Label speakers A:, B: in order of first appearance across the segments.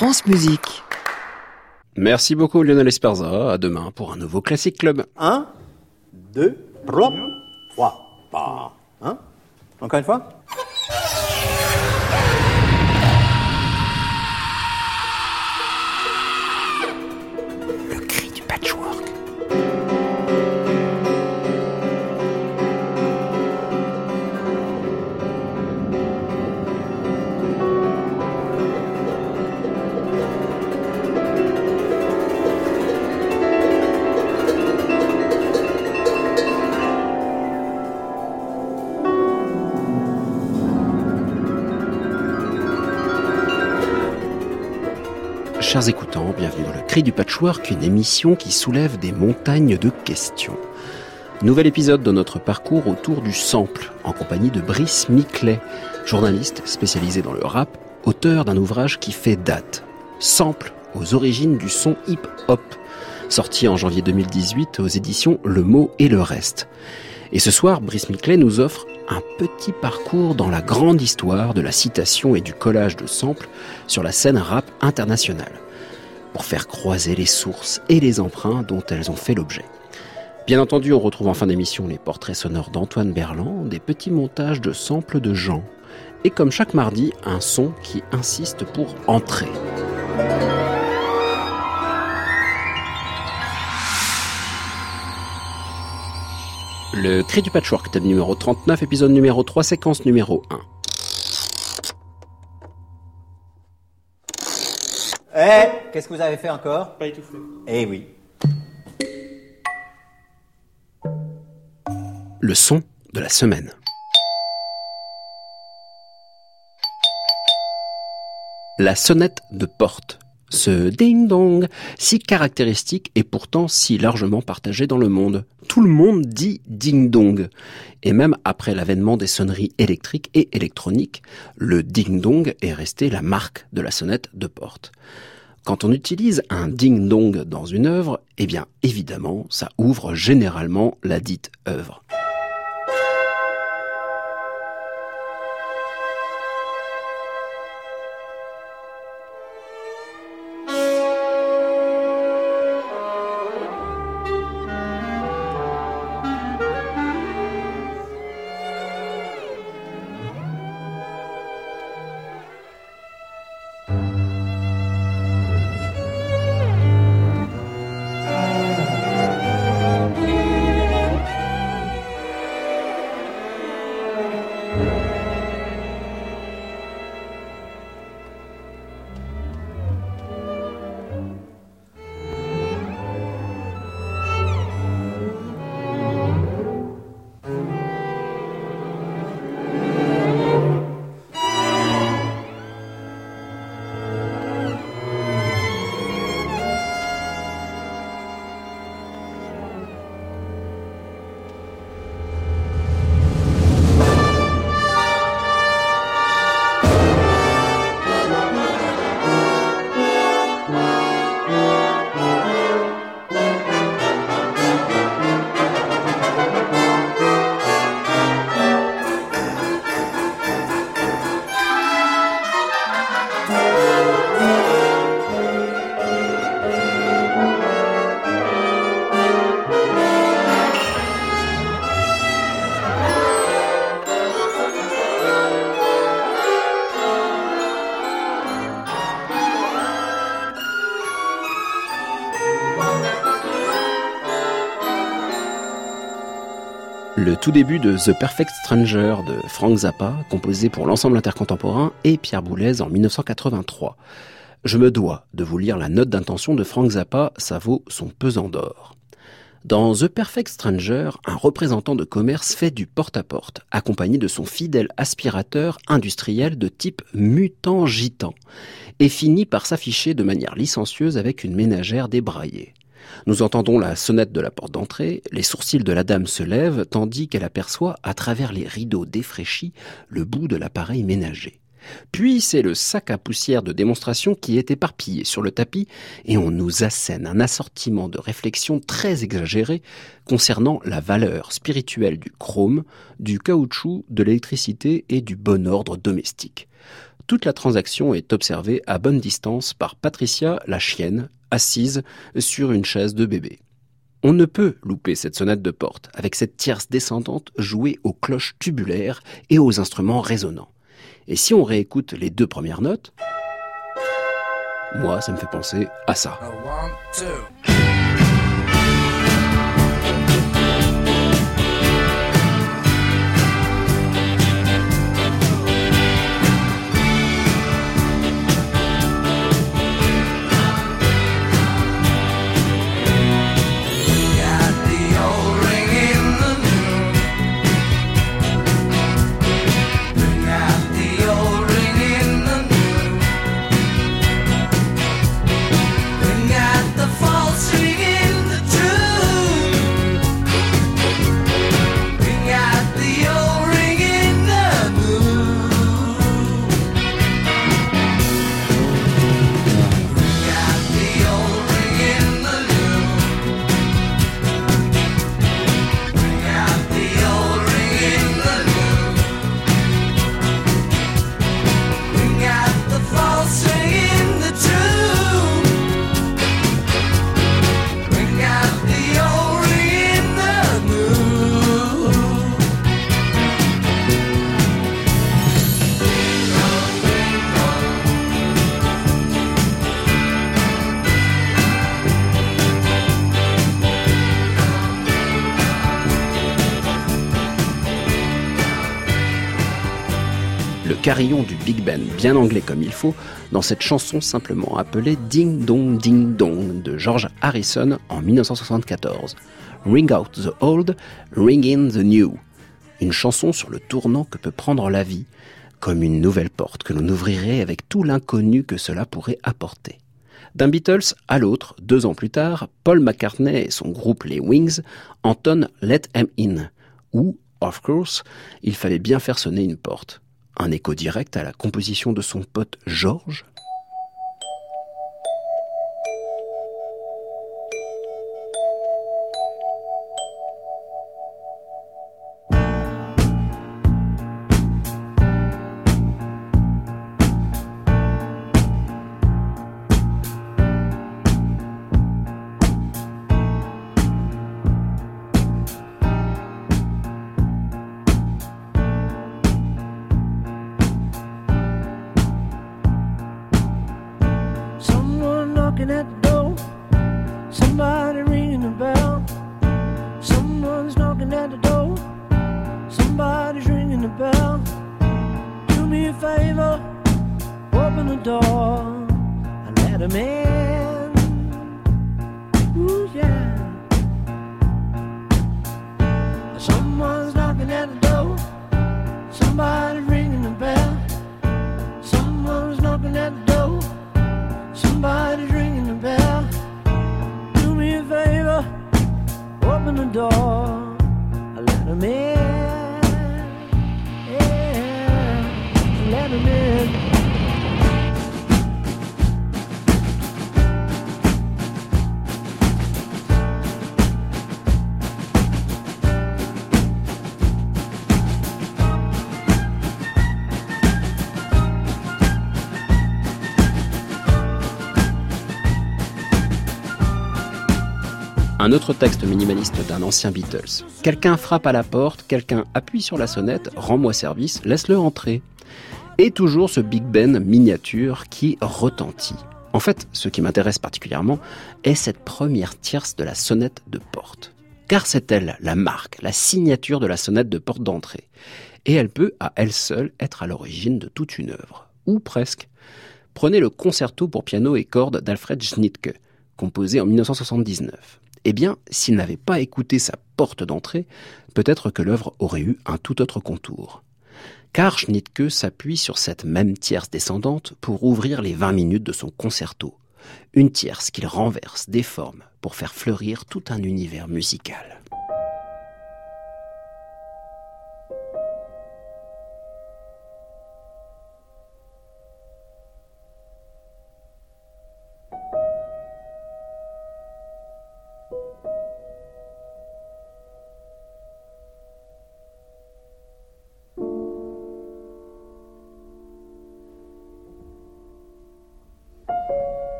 A: France Musique.
B: Merci beaucoup Lionel Esperza. À demain pour un nouveau Classic Club.
C: 1, 2, 3, 3, Hein? Encore une fois?
B: Chers écoutants, bienvenue dans le Cri du Patchwork, une émission qui soulève des montagnes de questions. Nouvel épisode de notre parcours autour du sample, en compagnie de Brice Miclet, journaliste spécialisé dans le rap, auteur d'un ouvrage qui fait date. Sample aux origines du son hip-hop, sorti en janvier 2018 aux éditions Le Mot et le Reste. Et ce soir, Brice Miclet nous offre un petit parcours dans la grande histoire de la citation et du collage de samples sur la scène rap internationale, pour faire croiser les sources et les emprunts dont elles ont fait l'objet. Bien entendu, on retrouve en fin d'émission les portraits sonores d'Antoine Berland, des petits montages de samples de Jean, et comme chaque mardi, un son qui insiste pour entrer. Le cri du patchwork, thème numéro 39, épisode numéro 3, séquence numéro 1.
C: Eh Qu'est-ce que vous avez fait encore?
D: Pas étouffé.
C: Eh oui.
B: Le son de la semaine. La sonnette de porte. Ce ding-dong, si caractéristique et pourtant si largement partagé dans le monde. Tout le monde dit ding-dong. Et même après l'avènement des sonneries électriques et électroniques, le ding-dong est resté la marque de la sonnette de porte. Quand on utilise un ding-dong dans une œuvre, eh bien évidemment, ça ouvre généralement la dite œuvre. Tout début de The Perfect Stranger de Frank Zappa, composé pour l'ensemble intercontemporain et Pierre Boulez en 1983. Je me dois de vous lire la note d'intention de Frank Zappa, ça vaut son pesant d'or. Dans The Perfect Stranger, un représentant de commerce fait du porte-à-porte, accompagné de son fidèle aspirateur industriel de type mutant gitan, et finit par s'afficher de manière licencieuse avec une ménagère débraillée. Nous entendons la sonnette de la porte d'entrée, les sourcils de la dame se lèvent tandis qu'elle aperçoit à travers les rideaux défraîchis le bout de l'appareil ménager. Puis c'est le sac à poussière de démonstration qui est éparpillé sur le tapis et on nous assène un assortiment de réflexions très exagérées concernant la valeur spirituelle du chrome, du caoutchouc, de l'électricité et du bon ordre domestique. Toute la transaction est observée à bonne distance par Patricia, la chienne, assise sur une chaise de bébé. On ne peut louper cette sonate de porte avec cette tierce descendante jouée aux cloches tubulaires et aux instruments résonnants. Et si on réécoute les deux premières notes, moi ça me fait penser à ça. Du Big Ben, bien anglais comme il faut, dans cette chanson simplement appelée Ding Dong Ding Dong de George Harrison en 1974. Ring out the old, ring in the new. Une chanson sur le tournant que peut prendre la vie, comme une nouvelle porte que l'on ouvrirait avec tout l'inconnu que cela pourrait apporter. D'un Beatles à l'autre, deux ans plus tard, Paul McCartney et son groupe les Wings entonnent Let Em In, où, of course, il fallait bien faire sonner une porte un écho direct à la composition de son pote Georges, Autre texte minimaliste d'un ancien Beatles. Quelqu'un frappe à la porte, quelqu'un appuie sur la sonnette, rends-moi service, laisse-le entrer. Et toujours ce Big Ben miniature qui retentit. En fait, ce qui m'intéresse particulièrement est cette première tierce de la sonnette de porte. Car c'est elle, la marque, la signature de la sonnette de porte d'entrée. Et elle peut, à elle seule, être à l'origine de toute une œuvre. Ou presque. Prenez le concerto pour piano et cordes d'Alfred Schnittke, composé en 1979 eh bien, s'il n'avait pas écouté sa porte d'entrée, peut-être que l'œuvre aurait eu un tout autre contour. Car Schnittke s'appuie sur cette même tierce descendante pour ouvrir les 20 minutes de son concerto. Une tierce qu'il renverse, déforme, pour faire fleurir tout un univers musical.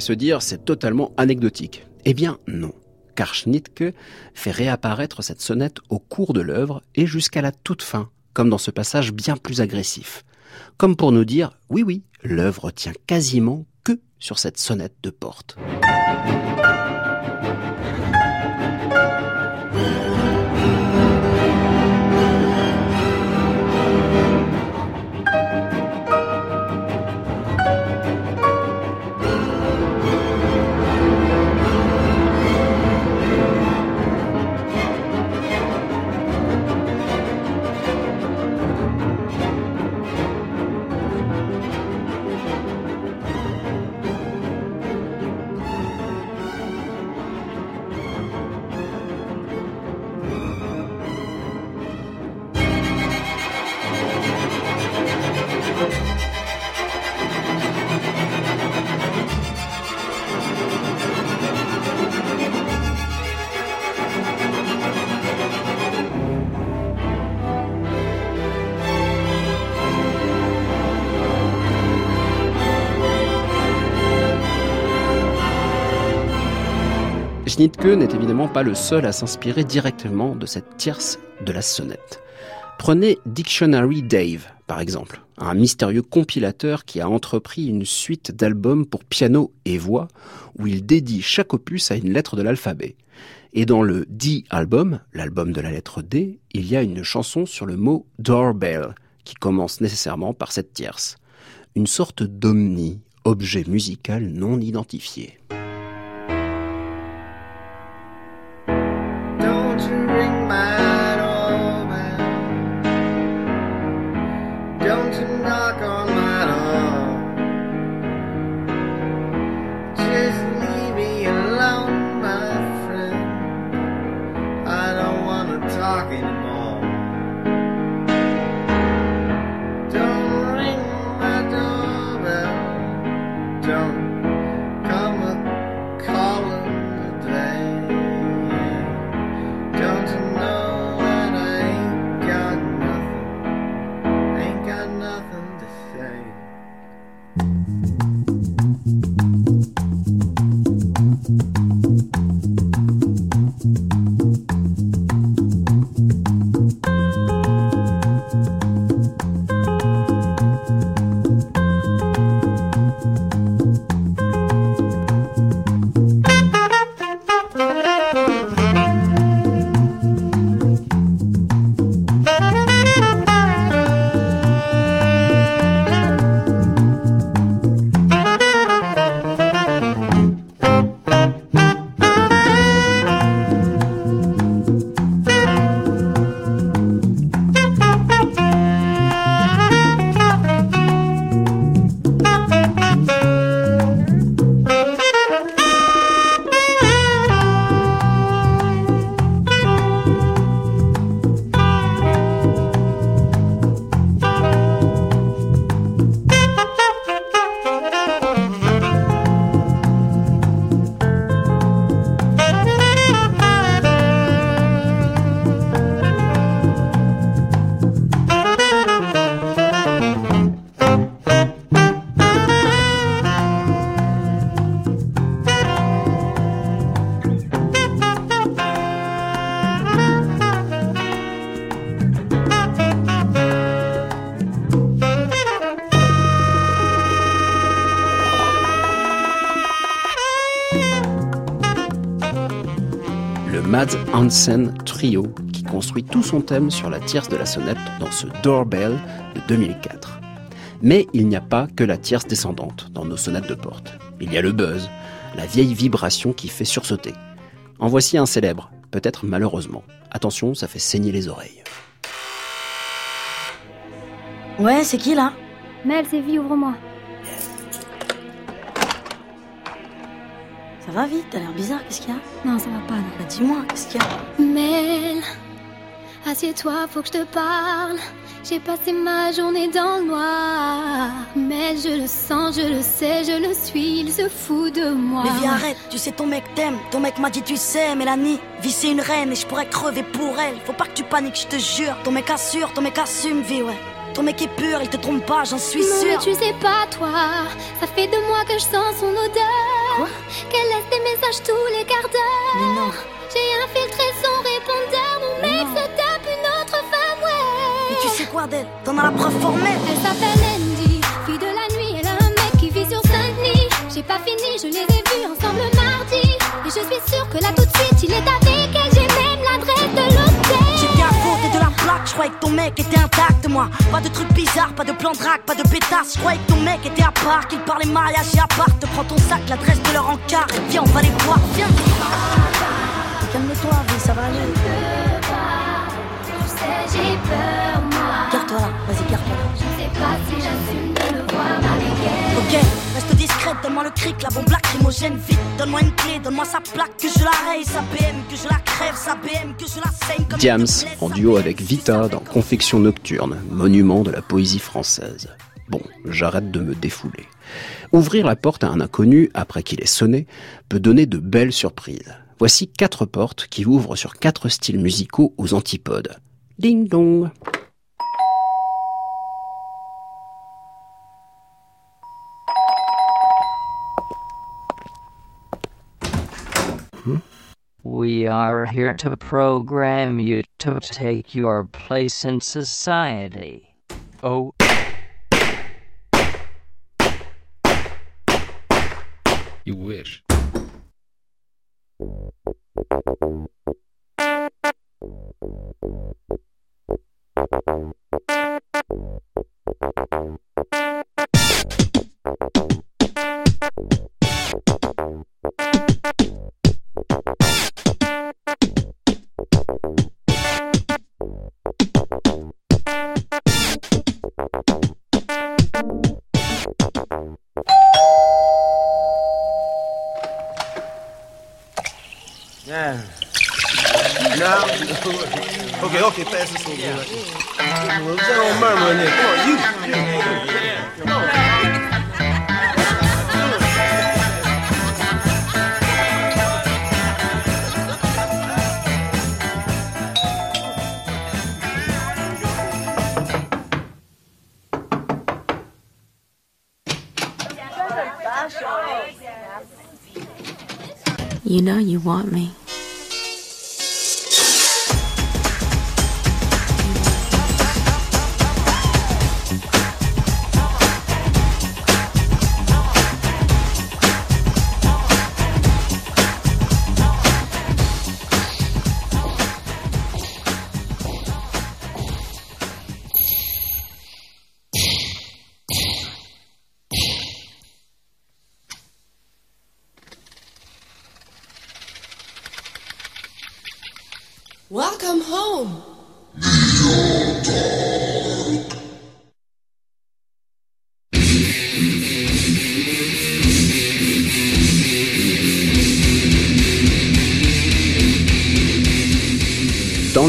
B: Se dire c'est totalement anecdotique. Eh bien non, car Schnittke fait réapparaître cette sonnette au cours de l'œuvre et jusqu'à la toute fin, comme dans ce passage bien plus agressif. Comme pour nous dire, oui oui, l'œuvre tient quasiment que sur cette sonnette de porte. Schnittke n'est évidemment pas le seul à s'inspirer directement de cette tierce de la sonnette. Prenez Dictionary Dave, par exemple, un mystérieux compilateur qui a entrepris une suite d'albums pour piano et voix, où il dédie chaque opus à une lettre de l'alphabet. Et dans le D-album, l'album de la lettre D, il y a une chanson sur le mot doorbell, qui commence nécessairement par cette tierce. Une sorte d'omni, objet musical non identifié. Hansen Trio, qui construit tout son thème sur la tierce de la sonnette dans ce Doorbell de 2004. Mais il n'y a pas que la tierce descendante dans nos sonnettes de porte. Il y a le buzz, la vieille vibration qui fait sursauter. En voici un célèbre, peut-être malheureusement. Attention, ça fait saigner les oreilles.
D: Ouais, c'est qui là?
E: Mel, c'est vie, ouvre-moi.
D: Ça va vite, t'as l'air bizarre, qu'est-ce qu'il y a?
E: Non, ça va pas, non.
D: Bah dis-moi, qu'est-ce qu'il y a?
E: Mel, assieds-toi, faut que je te parle. J'ai passé ma journée dans le noir. Mais je le sens, je le sais, je le suis, il se fout de moi.
D: Mais viens, arrête, tu sais, ton mec t'aime. Ton mec m'a dit, tu sais, Mélanie, vie c'est une reine et je pourrais crever pour elle. Faut pas que tu paniques, je te jure. Ton mec assure, ton mec assume, vie, ouais. Ton mec est pur, il te trompe pas, j'en suis
E: non,
D: sûre.
E: mais tu sais pas, toi. Ça fait deux mois que je sens son odeur. Quoi Qu'elle laisse des messages tous les quarts d'heure.
D: non.
E: J'ai infiltré son répondeur. Mon mec se tape une autre femme, ouais.
D: Mais tu sais quoi d'elle T'en as la preuve formelle.
E: Elle s'appelle Andy, fille de la nuit. Elle a un mec qui vit sur Saint-Denis. J'ai pas fini, je les ai vus ensemble mardi. Et je suis sûre que là tout de suite, il est avec elle. J'ai même l'adresse de l'hôtel.
D: J'étais à côté de la plaque, je croyais que ton mec était intact, moi. Pas de trucs bizarres, pas de plan de drague, pas de pétasse. Je croyais que ton mec était à part, qu'il parlait mariage et à part. Te prends ton sac, l'adresse de leur encart. Et viens, on va les voir, viens. Calme-toi, ça va aller.
E: Tu sais, j'ai peur, moi.
D: Garde-toi là, vas-y, garde-toi là.
E: Je sais pas si j'assume de le voir m'arrêter.
D: Ok, discrète, donne-moi le cric, la bombe lacrymogène, vite. Donne-moi une clé, donne-moi sa plaque, que je la raye, sa BM, que je la crève, sa BM, que je la saigne comme
B: Diams, en duo avec Vita dans Confection Nocturne, monument de la poésie française. Bon, j'arrête de me défouler. Ouvrir la porte à un inconnu après qu'il ait sonné peut donner de belles surprises. Voici quatre portes qui ouvrent sur quatre styles musicaux aux antipodes. Ding dong
F: We are here to program you to take your place in society.
A: Oh,
G: You wish.
H: Now, okay, okay, pass this over. Murmur in there. Come on, you.
I: You know you want me.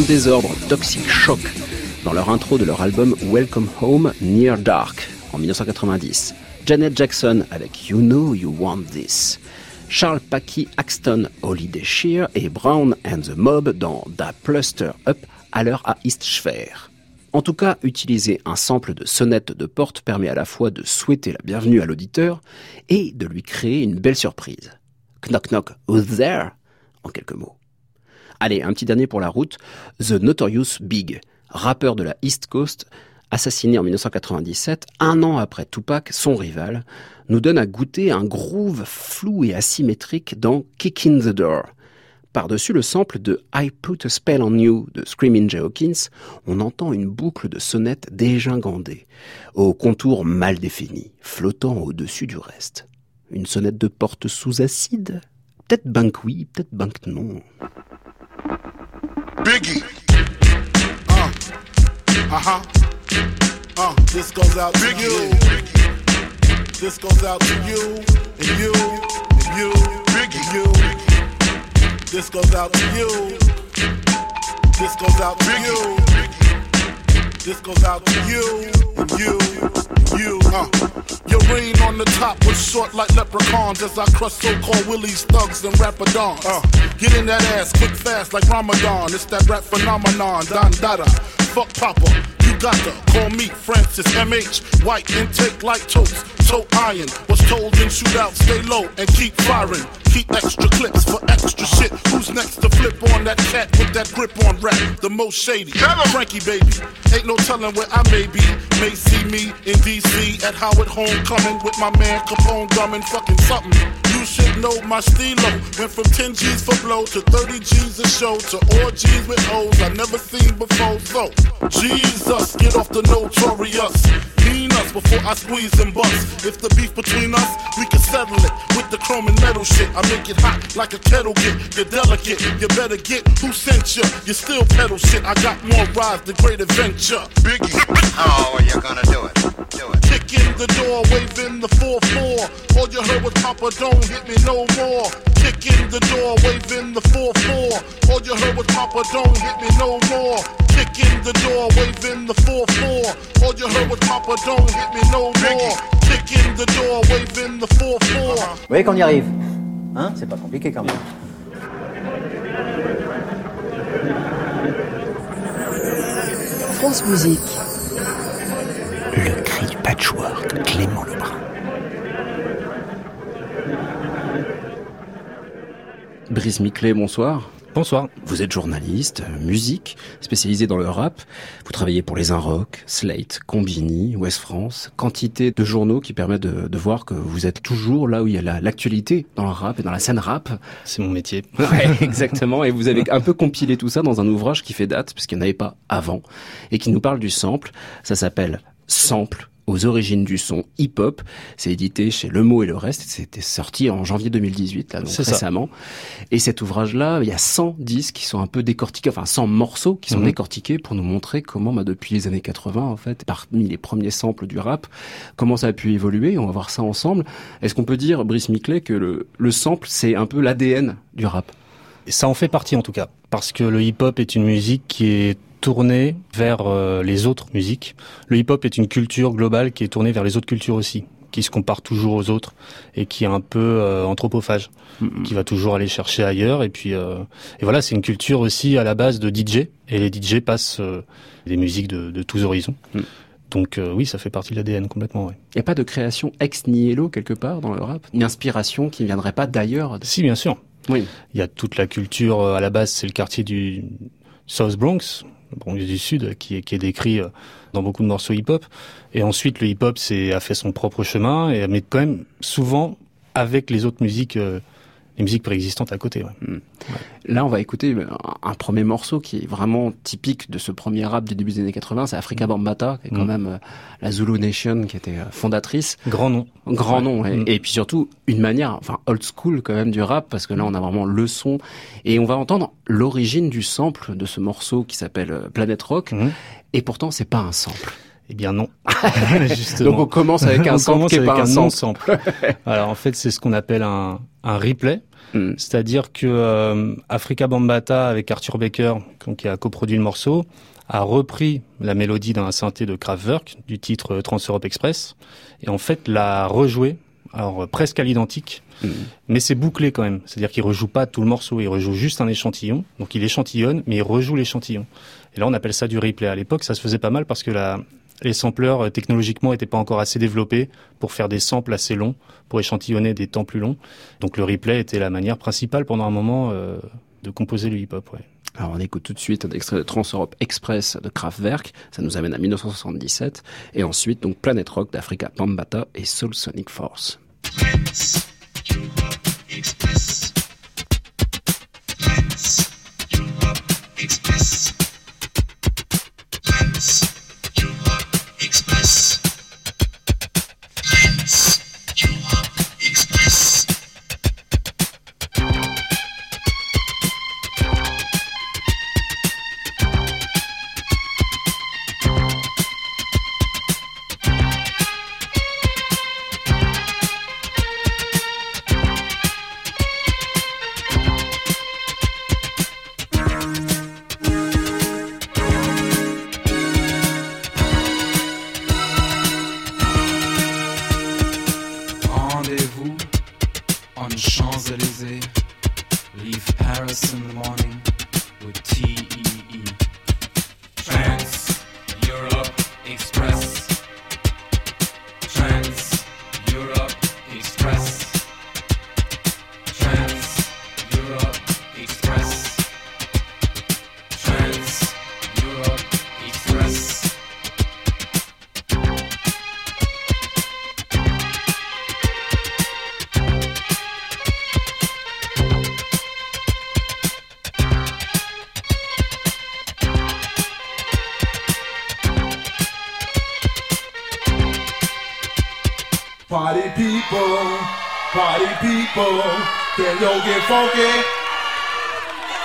B: Désordre, Toxic Shock, dans leur intro de leur album Welcome Home Near Dark en 1990. Janet Jackson avec You Know You Want This. Charles Packy Axton, Holiday Shear et Brown and the Mob dans Da Pluster Up à l'heure à East Schwer. En tout cas, utiliser un sample de sonnette de porte permet à la fois de souhaiter la bienvenue à l'auditeur et de lui créer une belle surprise. Knock knock, who's there? En quelques mots. Allez, un petit dernier pour la route. The Notorious Big, rappeur de la East Coast, assassiné en 1997, un an après Tupac, son rival, nous donne à goûter un groove flou et asymétrique dans Kick in the Door. Par-dessus le sample de I Put a Spell on You de Screaming Jay Hawkins, on entend une boucle de sonnette dégingandée, au contour mal défini, flottant au-dessus du reste. Une sonnette de porte sous acide Peut-être banque oui, peut-être banque non.
J: Biggie. Uh, uh-huh. Uh, this goes out to you. This goes out to you, and you, and you, Biggie. and you. This goes out to you. This goes out to you. This goes out to you, and you, and you. Uh, your reign on the top was short like leprechauns as I crush so-called willies, thugs, and rapadons. Uh, get in that ass, quick fast like Ramadan. It's that rap phenomenon, Don Dada. Fuck Papa. To call me Francis MH. White intake like toast, toe iron. Was told in shootout, stay low and keep firing. Keep extra clips for extra shit. Who's next to flip on that cat with that grip on rap? The most shady. Frankie baby. Ain't no telling where I may be. May see me in DC at Howard Homecoming with my man Capone drumming fucking something. You should know my stilo. Went from 10 G's for blow to 30 G's a show to all G's with O's I never seen before. So, Jesus, get off the notorious. Mean us before I squeeze and bust. If the beef between us, we can settle it with the chrome and metal shit. I make it hot like a kettle get. You're delicate, you better get who sent you. You still pedal shit. I got more rides, the great adventure. Biggie.
K: Oh, well, you're gonna do it. Do it.
J: Kick in the door, waving the 4-4. All you heard was Papa, don't hit me no more. Kick in the door, waving the 4-4. All you heard was Papa, don't hit me no more. Kick in the door, waving the 4-4. All you heard was Papa, don't hit me no more. Kick in the door, waving the 4-4.
C: Vous voyez qu'on y arrive Hein C'est pas compliqué quand même.
A: France Musique. Le cri du patchwork, Clément Lebrun.
B: Brice Miclet, bonsoir.
L: Bonsoir.
B: Vous êtes journaliste, musique, spécialisé dans le rap. Vous travaillez pour Les Inrocks, Slate, Combini, Ouest France. Quantité de journaux qui permettent de, de voir que vous êtes toujours là où il y a la- l'actualité dans le rap et dans la scène rap.
L: C'est mon métier.
B: Ouais, exactement. Et vous avez un peu compilé tout ça dans un ouvrage qui fait date, parce qu'il n'y en avait pas avant, et qui nous parle du sample. Ça s'appelle Sample aux origines du son hip-hop. C'est édité chez Le Mot et le Reste. C'était sorti en janvier 2018, là, donc
L: ça.
B: récemment. Et cet ouvrage-là, il y a 100 disques qui sont un peu décortiqués, enfin 100 morceaux qui sont
L: Mhm.
B: décortiqués pour nous montrer comment, bah, depuis les années 80, en fait, parmi les premiers samples du rap, comment ça a pu évoluer. On va voir ça ensemble. Est-ce qu'on peut dire, Brice Miclet, que le, le sample, c'est un peu l'ADN du rap?
L: Et ça en fait partie en tout cas, parce que le hip-hop est une musique qui est tournée vers euh, les autres musiques. Le hip-hop est une culture globale qui est tournée vers les autres cultures aussi, qui se compare toujours aux autres et qui est un peu euh, anthropophage, qui va toujours aller chercher ailleurs. Et puis euh, et voilà, c'est une culture aussi à la base de DJ et les DJ passent des musiques de, de tous horizons. Donc euh, oui, ça fait partie de l'ADN complètement. Ouais.
B: Il n'y a pas de création ex nihilo quelque part dans le rap? Une inspiration qui ne viendrait pas d'ailleurs
L: Si, bien sûr.
B: Oui.
L: Il y a toute la culture, à la base, c'est le quartier du South Bronx, Bronx du Sud, qui est, qui est décrit euh, dans beaucoup de morceaux hip-hop. Et ensuite, le hip-hop a fait son propre chemin, et, mais quand même souvent avec les autres musiques, euh, les musiques préexistantes à côté. Ouais.
B: Là, on va écouter un, premier morceau qui est vraiment typique de ce premier rap du début des années 80. C'est Africa Bambata, qui est quand
L: Mm.
B: même euh, la Zulu Nation, qui était euh, fondatrice.
L: Grand nom.
B: Grand
L: Ouais.
B: nom. Et, et puis surtout, une manière, enfin, old school quand même du rap, parce que là, on a vraiment le son. Et on va entendre l'origine du sample de ce morceau qui s'appelle euh, Planet Rock. Et pourtant, c'est pas un sample.
L: Eh bien non.
B: Donc on commence avec un sample qui est pas un sample.
L: Alors en fait, c'est ce qu'on appelle un, un replay.
B: Mm.
L: C'est-à-dire que euh, Africa Bambata, avec Arthur Baker, qui a coproduit le morceau, a repris la mélodie d'un synthé de Kraftwerk, du titre euh, Trans-Europe Express, et en fait l'a rejoué, alors euh, presque à l'identique,
B: Mm.
L: mais c'est bouclé quand même. C'est-à-dire qu'il rejoue pas tout le morceau, il rejoue juste un échantillon, donc il échantillonne, mais il rejoue l'échantillon. Et là, on appelle ça du replay. À l'époque, ça se faisait pas mal parce que la, les sampleurs euh, technologiquement étaient pas encore assez développés pour faire des samples assez longs, pour échantillonner des temps plus longs. Donc le replay était la manière principale pendant un moment euh, de composer le hip-hop. Ouais.
B: Alors on écoute tout de suite un extrait de Trans-Europe Express de Kraftwerk, ça nous amène à 1977, et ensuite donc Planet Rock d'Africa Bambata et Soul Sonic Force.
M: Party people, can yo get funky?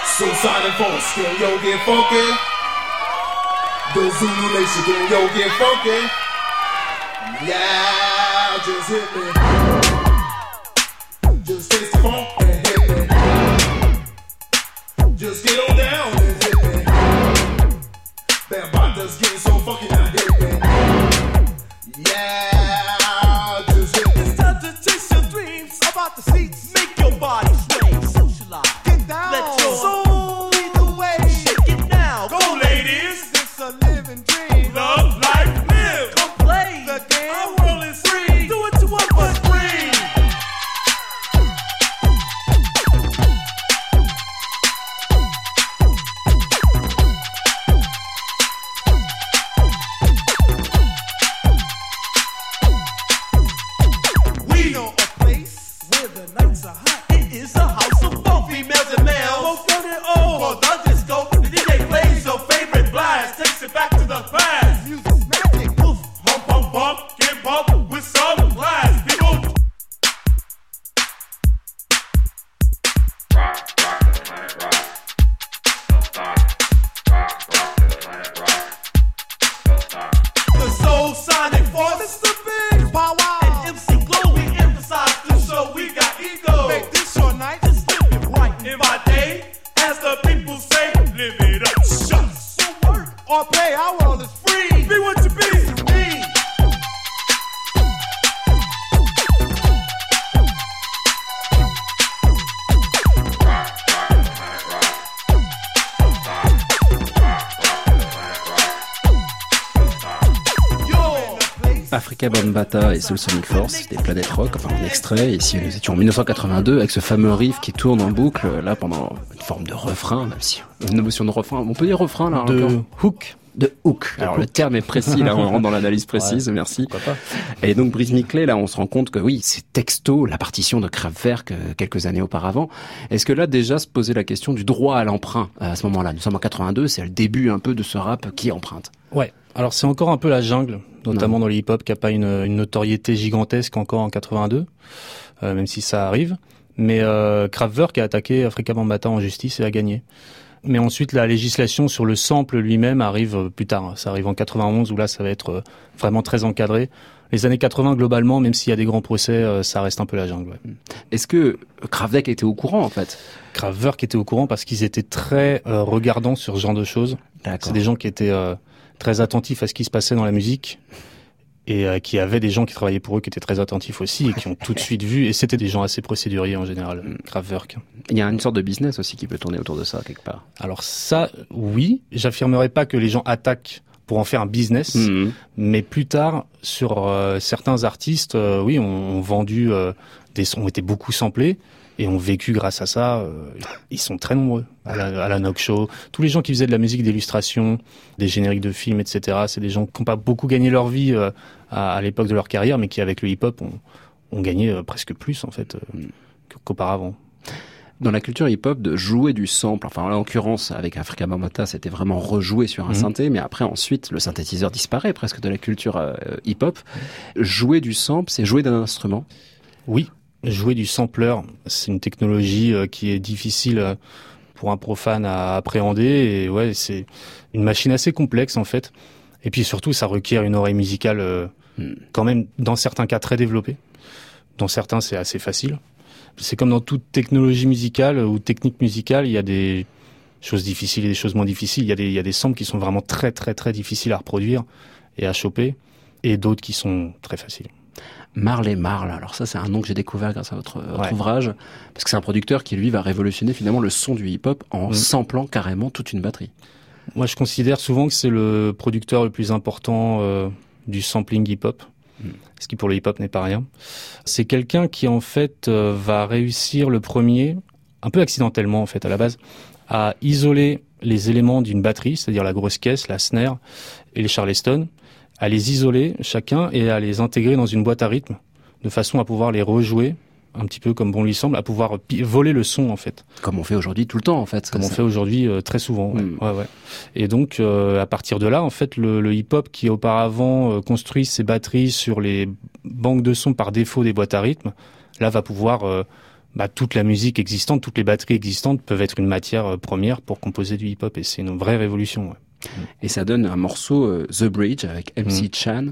M: Suicide force, can yo get funky? The Zulu Nation, can yo get funky? Yeah, just hit me. The
N: nights are hot. It is a house of both females
B: Et Soul Sonic Force, des Planet Rock, enfin en extrait. Ici, nous étions en 1982 avec ce fameux riff qui tourne en boucle, là, pendant une forme de refrain, même si une notion de refrain. On peut dire refrain, là,
L: De
B: encore
L: hook.
B: De hook. Alors, le terme est précis, là, on rentre dans l'analyse précise,
L: Ouais,
B: merci.
L: pourquoi
B: Et donc, Brice Niclay, là, on se rend compte que oui, c'est texto, la partition de Kraftwerk euh, quelques années auparavant. Est-ce que là, déjà, se posait la question du droit à l'emprunt à ce moment-là? Nous sommes en 82, c'est le début un peu de ce rap qui emprunte.
L: Ouais. Alors c'est encore un peu la jungle, notamment dans le hip-hop, qui a pas une, une notoriété gigantesque encore en 82, euh, même si ça arrive. Mais euh, Kraftwerk a attaqué Africa Bambaataa en justice et a gagné. Mais ensuite, la législation sur le sample lui-même arrive euh, plus tard. Ça arrive en 91 où là, ça va être euh, vraiment très encadré. Les années 80, globalement, même s'il y a des grands procès, ça reste un peu la jungle. ouais.
B: Est-ce que Kraftwerk était au courant, en fait?
L: Kraftwerk était au courant parce qu'ils étaient très euh, regardants sur ce genre de choses. C'est des gens qui étaient euh, très attentifs à ce qui se passait dans la musique et euh, qui avaient des gens qui travaillaient pour eux qui étaient très attentifs aussi et qui ont tout de suite vu. Et c'était des gens assez procéduriers en général, Kraftwerk.
B: Il y a une sorte de business aussi qui peut tourner autour de ça, quelque part.
L: Alors ça, oui, j'affirmerai pas que les gens attaquent pour en faire un business,
B: Mhm.
L: mais plus tard, sur euh, certains artistes, euh, oui, ont, ont vendu des sons, ont été beaucoup samplés et ont vécu grâce à ça. euh, ils sont très nombreux. À la, à la Knock Show, tous les gens qui faisaient de la musique d'illustration, des génériques de films, etc. C'est des gens qui n'ont pas beaucoup gagné leur vie euh, à, à l'époque de leur carrière, mais qui avec le hip-hop ont, ont gagné euh, presque plus en fait euh, qu'auparavant.
B: dans la culture hip-hop de jouer du sample. Enfin, en l'occurrence, avec Africa Bambaataa, c'était vraiment rejoué sur un
L: Mhm.
B: synthé, mais après, ensuite, le synthétiseur disparaît presque de la culture euh, hip-hop. Jouer du sample, c'est jouer d'un instrument?
L: Oui, jouer du sampler, c'est une technologie euh, qui est difficile euh, pour un profane à appréhender et ouais, c'est une machine assez complexe en fait. Et puis surtout, ça requiert une oreille musicale euh, quand même dans certains cas très développée. Dans certains, c'est assez facile. C'est comme dans toute technologie musicale ou technique musicale, il y a des choses difficiles et des choses moins difficiles. Il y a des, il y a des samples qui sont vraiment très très très difficiles à reproduire et à choper et d'autres qui sont très faciles.
B: Marley Marl. Alors ça, c'est un nom que j'ai découvert grâce à votre, ouvrage, parce que c'est un producteur qui lui va révolutionner finalement le son du hip-hop en
L: Mm.
B: samplant carrément toute une batterie.
L: Moi, je considère souvent que c'est le producteur le plus important euh, du sampling hip-hop, ce qui pour le hip-hop n'est pas rien. C'est quelqu'un qui en fait euh, va réussir le premier, un peu accidentellement en fait à la base, à isoler les éléments d'une batterie, c'est-à-dire la grosse caisse, la snare et les charleston, à les isoler chacun et à les intégrer dans une boîte à rythme, de façon à pouvoir les rejouer un petit peu comme bon lui semble, à pouvoir voler le son en fait.
B: Comme on fait aujourd'hui tout le temps en fait.
L: Comme on fait aujourd'hui euh, très souvent. ouais.
B: Mm.
L: Ouais, ouais. Et donc euh, à partir de là, en fait, le, le hip-hop qui auparavant euh, construit ses batteries sur les banques de sons par défaut des boîtes à rythme, là va pouvoir euh, bah, toute la musique existante, toutes les batteries existantes peuvent être une matière euh, première pour composer du hip-hop et c'est une vraie révolution.
B: Et ça donne un morceau euh, The Bridge avec MC
L: Mm.
B: Chan.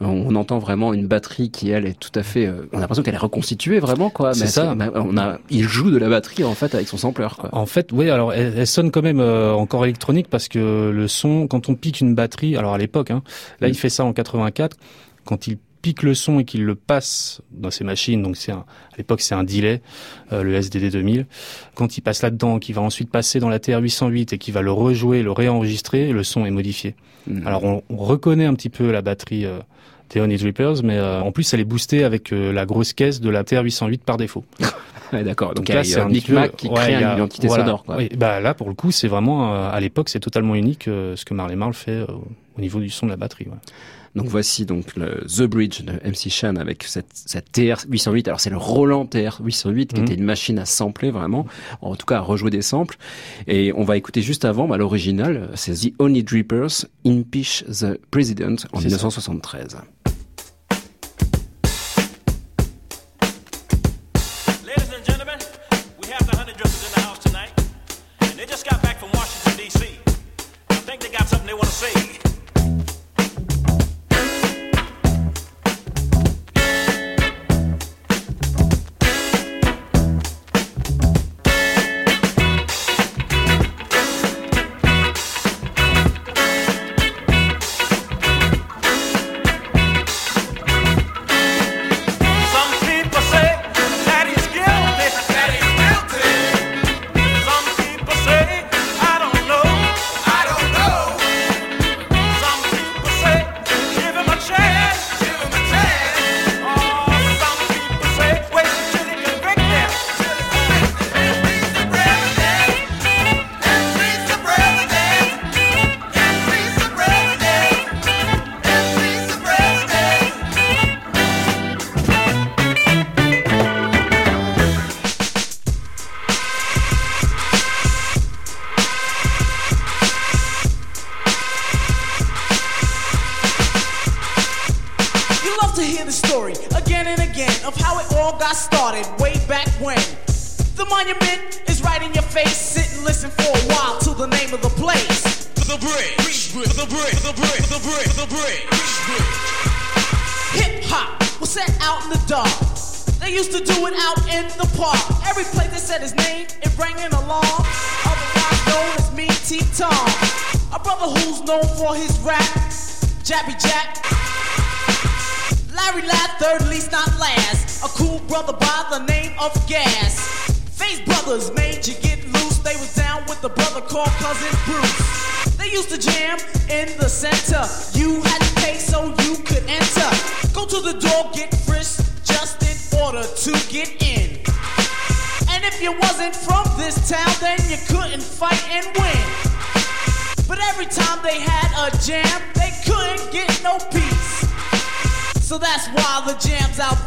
B: On entend vraiment une batterie qui elle est tout à fait. euh, on a l'impression qu'elle est reconstituée vraiment quoi.
L: C'est ça.
B: on a, il joue de la batterie en fait avec son sampler quoi.
L: En fait, oui, alors elle, elle sonne quand même euh, encore électronique parce que le son, quand on pique une batterie, alors à l'époque, hein, là
B: Mm.
L: il fait ça en 84, quand il pique le son et qu'il le passe dans ses machines, donc c'est à l'époque c'est un delay, euh, le SDD 2000, quand il passe là-dedans, qu'il va ensuite passer dans la TR-808 et qu'il va le rejouer, le réenregistrer, le son est modifié.
B: Mm.
L: Alors on, on reconnaît un petit peu la batterie euh, des Honey Drippers, mais euh, en plus elle est boostée avec euh, la grosse caisse de la TR-808 par défaut.
B: Ouais, d'accord. Donc,
L: Donc là, c'est
B: un
L: un
B: Big
L: petit peu-
B: Mac qui
L: ouais,
B: crée
L: a-
B: une identité
L: voilà.
B: sonore quoi.
L: Bah là, pour le coup, c'est vraiment, euh, à l'époque, c'est totalement unique euh, ce que Marley Marl fait euh, au niveau du son de la batterie. ouais.
B: Donc voici donc le The Bridge de MC Chan avec cette, cette TR-808. Alors c'est le Roland TR-808 qui
L: Mhm.
B: était une machine à sampler vraiment, en tout cas à rejouer des samples. Et on va écouter juste avant bah, l'original, c'est The Honey Drippers Impeach the President en
L: C'est ça.
B: 1973.
O: Ladies and gentlemen, we have the honey drippers in the house tonight. And they just got back from Washington, D.C. I think they got something they want to say.
P: Not last. A cool brother by the name of Gas. Face brothers made you get loose. They was down with the brother called Cousin Bruce.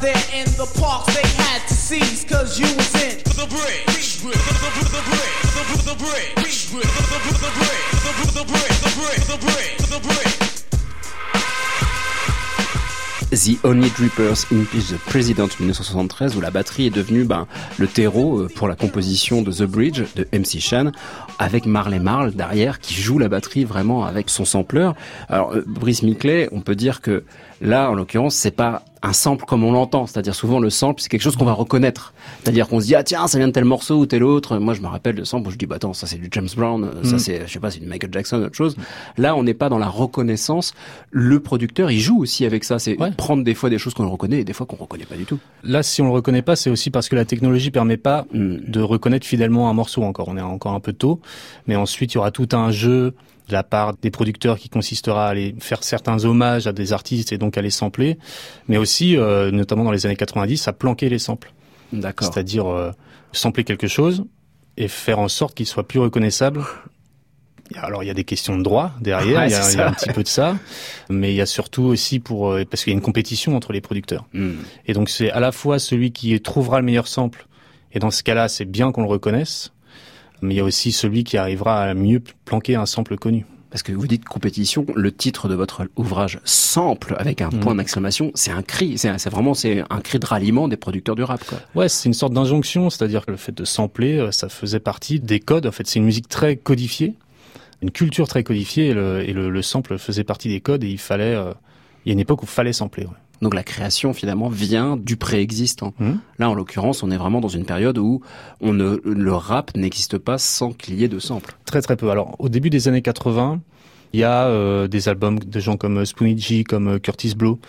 P: There in the parks they had to seize, cause you was in
Q: The bridge, the bridge, the bridge, the bridge, the bridge, the bridge, the bridge, the bridge, the bridge.
B: The Only Drippers Impeach the President 1973 où la batterie est devenue ben, le terreau euh, pour la composition de The Bridge de MC Chan avec Marley Marl derrière qui joue la batterie vraiment avec son sampler. Alors euh, Brice Miclet, on peut dire que là en l'occurrence c'est pas un sample comme on l'entend, c'est-à-dire souvent le sample c'est quelque chose qu'on va reconnaître. C'est-à-dire qu'on se dit ah tiens ça vient de tel morceau ou tel autre. Moi je me rappelle de sample où je dis bah attends ça c'est du James Brown, ça
L: Mm.
B: c'est je sais pas c'est du Michael Jackson autre chose. Là on n'est pas dans la reconnaissance. Le producteur il joue aussi avec ça, c'est prendre des fois des choses qu'on reconnaît et des fois qu'on reconnaît pas du tout.
L: Là, si on le reconnaît pas, c'est aussi parce que la technologie permet pas
B: Mm.
L: de reconnaître fidèlement un morceau encore. On est encore un peu tôt, mais ensuite il y aura tout un jeu de la part des producteurs qui consistera à aller faire certains hommages à des artistes et donc à les sampler, mais aussi, euh, notamment dans les années 90, à planquer les samples.
B: D'accord.
L: C'est-à-dire euh, sampler quelque chose et faire en sorte qu'il soit plus reconnaissable. Alors il y a des questions de droit derrière,
B: Ouais,
L: il, y a,
B: c'est
L: il y a
B: ça.
L: un petit peu de ça, mais il y a surtout aussi pour euh, parce qu'il y a une compétition entre les producteurs.
B: Hmm.
L: Et donc c'est à la fois celui qui trouvera le meilleur sample, et dans ce cas-là c'est bien qu'on le reconnaisse, mais il y a aussi celui qui arrivera à mieux planquer un sample connu.
B: Parce que vous dites compétition, le titre de votre ouvrage sample avec un
L: Mm.
B: point d'exclamation, c'est un cri, c'est vraiment c'est un cri de ralliement des producteurs du rap quoi.
L: Ouais, c'est une sorte d'injonction, c'est-à-dire que le fait de sampler, euh, ça faisait partie des codes. En fait, c'est une musique très codifiée, une culture très codifiée, et le, et le, le sample faisait partie des codes, et il fallait, euh, il y a une époque où il fallait sampler. ouais.
B: Donc la création finalement vient du préexistant.
L: Mhm.
B: Là en l'occurrence, on est vraiment dans une période où on ne, le rap n'existe pas sans qu'il y ait de samples.
L: Très très peu. Alors, au début des années 80, il y a euh, des albums de gens comme Spoonie G, comme euh, Curtis Blow.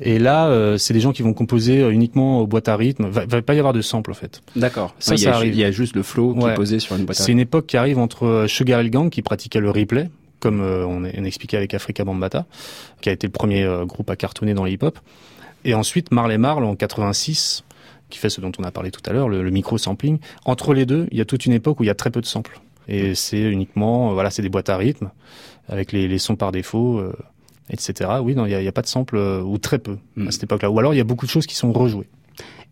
L: Et là, euh, c'est des gens qui vont composer euh, uniquement aux boîtes à rythme. Va, va pas y avoir de sample, en fait.
B: D'accord.
L: Ça,
B: il, y
L: ça
B: a,
L: arrive.
B: il y a juste le flow qui est posé sur une boîte à
L: C'est une époque qui arrive entre euh, Sugar Hill Gang, qui pratiquait le replay, comme euh, on, on expliquait avec Africa Bambata, qui a été le premier euh, groupe à cartonner dans le hip-hop. Et ensuite, Marley Marl, en 86, qui fait ce dont on a parlé tout à l'heure, le, le micro-sampling. Entre les deux, il y a toute une époque où il y a très peu de samples. Et c'est uniquement, euh, voilà, c'est des boîtes à rythme, avec les, les sons par défaut, euh, etc. Oui, non, il n'y a, a pas de sample, euh, ou très peu,
B: Hmm.
L: à cette époque-là. Ou alors, il y a beaucoup de choses qui sont rejouées.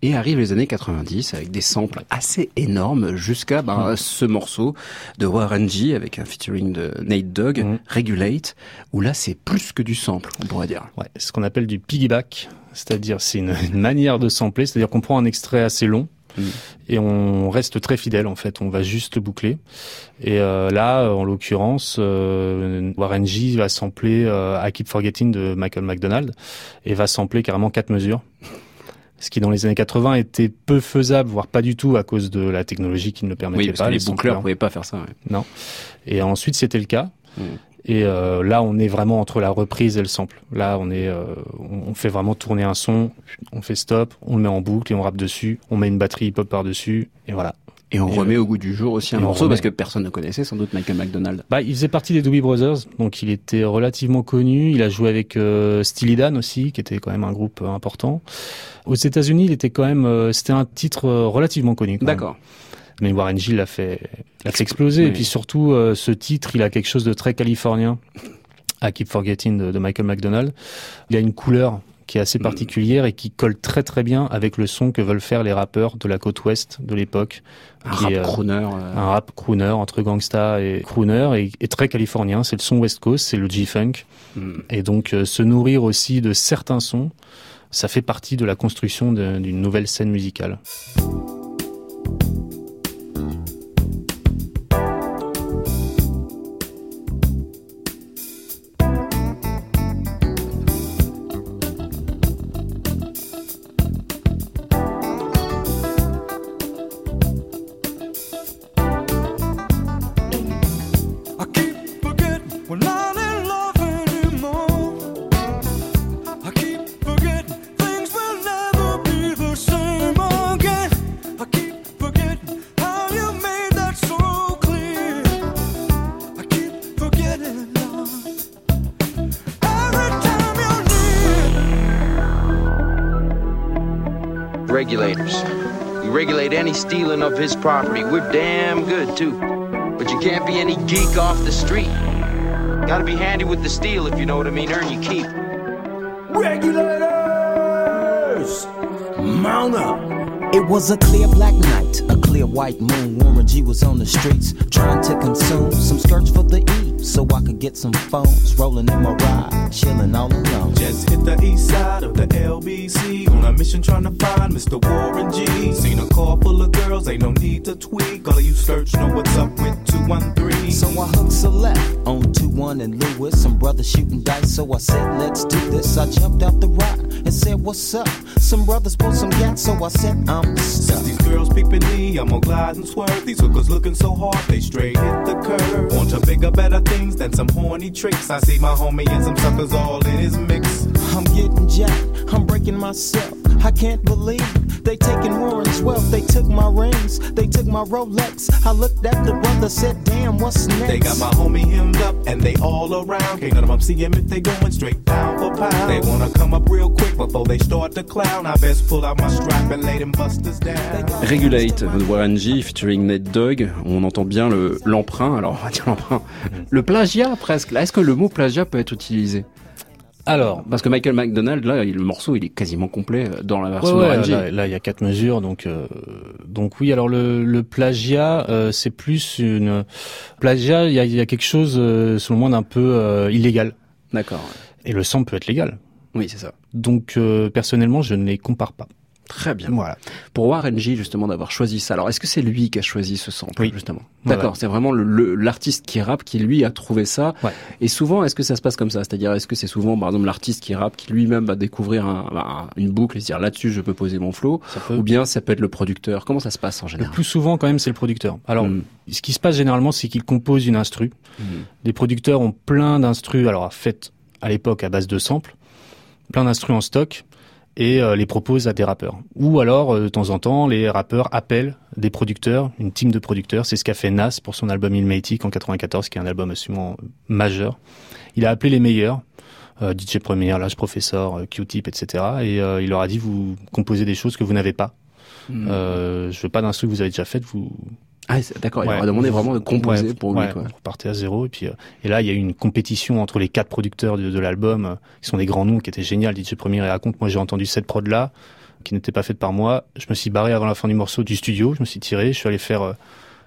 B: Et arrivent les années 90 avec des samples assez énormes jusqu'à ben, ce morceau de Warren G avec un featuring de Nate Dogg, Regulate, où là c'est plus que du sample, on pourrait dire.
L: Ouais, ce qu'on appelle du piggyback, c'est-à-dire c'est une, une manière de sampler, c'est-à-dire qu'on prend un extrait assez long et on reste très fidèle en fait, on va juste boucler. Et euh, là, en l'occurrence, euh, Warren G va sampler euh, I Keep Forgetting de Michael McDonald et va sampler carrément quatre mesures. Ce qui dans les années 80 était peu faisable, voire pas du tout à cause de la technologie qui ne le permettait
B: Oui, parce
L: pas.
B: que les boucleurs pouvaient pas faire ça. ouais.
L: Non. Et ensuite, c'était le cas.
B: Mm.
L: Et euh, là, on est vraiment entre la reprise et le sample. Là, on est, euh, on on fait vraiment tourner un son, on fait stop, on le met en boucle et on rappe dessus. On met une batterie hip-hop par dessus et voilà.
B: Et on
L: Et,
B: remet
L: euh,
B: au goût du jour aussi un morceau parce que personne ne connaissait sans doute Michael McDonald.
L: Bah, il faisait partie des Doobie Brothers, donc il était relativement connu. Il a joué avec euh, Steely Dan aussi, qui était quand même un groupe euh, important. Aux États-Unis, il était quand même, euh, c'était un titre euh, relativement connu.
B: D'accord.
L: Mais Warren G l'a fait, l'a fait exploser.
B: Oui.
L: Et puis surtout, ce titre, il a quelque chose de très californien. I Keep Forgetting de, de Michael McDonald. Il a une couleur qui est assez
B: Mm.
L: particulière et qui colle très très bien avec le son que veulent faire les rappeurs de la côte ouest de l'époque.
B: Un
L: qui
B: rap
L: est, euh,
B: crooner. euh,
L: Un rap crooner entre gangsta et crooner et, et très californien. C'est le son West Coast, c'est le G-Funk.
B: hmm.
L: Et donc euh, se nourrir aussi de certains sons, ça fait partie de la construction d'une nouvelle scène musicale.
R: Gotta be handy with the steel, if you know what I mean. Earn your keep.
Q: Regulators! Mount up!
S: It was a clear black night, a clear white moon. Warren G was on the streets trying to consume some skirts for the E so I could get some phones. Rolling in my ride, chilling all alone.
Q: Just hit the east side of the LBC on a mission trying to find Mr. Warren G. Seen a car full of girls, ain't no need to tweak. All of you search know what's up with 213.
S: So I hooked select on 2 1 and Lewis. Some brothers shooting dice, so I said, let's do this. I jumped out the ride and said, what's up? Some brothers pulled some gas, so I said, I'm
Q: Since
S: stuck.
Q: these girls peeping me, I'm gonna glide and swerve. These hookers looking so hard, they straight hit the curve. Want to bigger, better things than some horny tricks. I see my homie and some suckers all in his mix.
S: I'm getting jacked, I'm breaking myself. I can't believe they taking Warren's wealth. They took my rings, they took my Rolex. I looked at the brother, said, damn, what's next?
Q: They got my homie hemmed up and they all around. Can't none of them see him if they going straight pound for pound. They wanna come up real quick before they start to clown. I best pull out my strap and lay them busters down.
B: Regulate de Warren G featuring Ned Dogg. On entend bien le- l'emprunt. Alors, on va dire l'emprunt. Le plagiat presque. Est-ce que le mot plagiat peut être utilisé?
L: Alors,
B: parce que Michael McDonald, là, le morceau, il est quasiment complet euh, dans la version
L: Ouais, ouais, là, là, il y a quatre mesures, donc euh, donc oui. Alors le, le plagiat, euh, c'est plus une plagiat. Il y a, y a quelque chose, euh, selon moi, d'un peu euh, illégal.
B: D'accord.
L: Et le sample peut être légal.
B: Oui, c'est ça.
L: Donc euh, personnellement, je ne les compare pas.
B: Très bien.
L: Voilà.
B: Pour Warren G, justement, d'avoir choisi ça. Alors, est-ce que c'est lui qui a choisi ce sample,
L: Oui.
B: justement D'accord,
L: ouais.
B: c'est vraiment le- le- l'artiste qui rappe qui, lui, a trouvé ça.
L: Ouais.
B: Et souvent, est-ce que ça se passe comme ça? C'est-à-dire, est-ce que c'est souvent, par exemple, l'artiste qui rappe qui lui-même va découvrir un- un- une boucle et se dire là-dessus, je peux poser mon flow?
L: Ça peut.
B: Ou bien ça peut être le producteur? Comment ça se passe en
L: Le
B: général?
L: plus souvent, quand même, c'est le producteur. Alors,
B: Mm.
L: ce qui se passe généralement, c'est qu'il compose une instru. Les producteurs ont plein d'instrus, alors faites à l'époque à base de samples, plein d'instrus en stock et euh, les proposent à des rappeurs. Ou alors, euh, de temps en temps, les rappeurs appellent des producteurs, une team de producteurs. C'est ce qu'a fait Nas pour son album Ilmatic en 94, qui est un album absolument majeur. Il a appelé les meilleurs. euh, DJ Premier, L'Âge Professeur, Q-Tip, etc. Et euh, il leur a dit, vous composez des choses que vous n'avez pas.
B: Mhm.
L: Euh, je veux pas d'instru que vous avez déjà fait, vous,
B: Ah, d'accord, il
L: Ouais.
B: leur a demandé vraiment de composer
L: Ouais,
B: pour lui.
L: ouais,
B: quoi.
L: vous repartez à zéro. Et puis, euh, et là, il y a eu une compétition entre les quatre producteurs de, de l'album, euh, qui sont des grands noms, qui étaient géniaux. DJ Premier et raconte. Moi, j'ai entendu cette prod là, qui n'était pas faite par moi. Je me suis barré avant la fin du morceau du studio. Je me suis tiré. Je suis allé faire euh,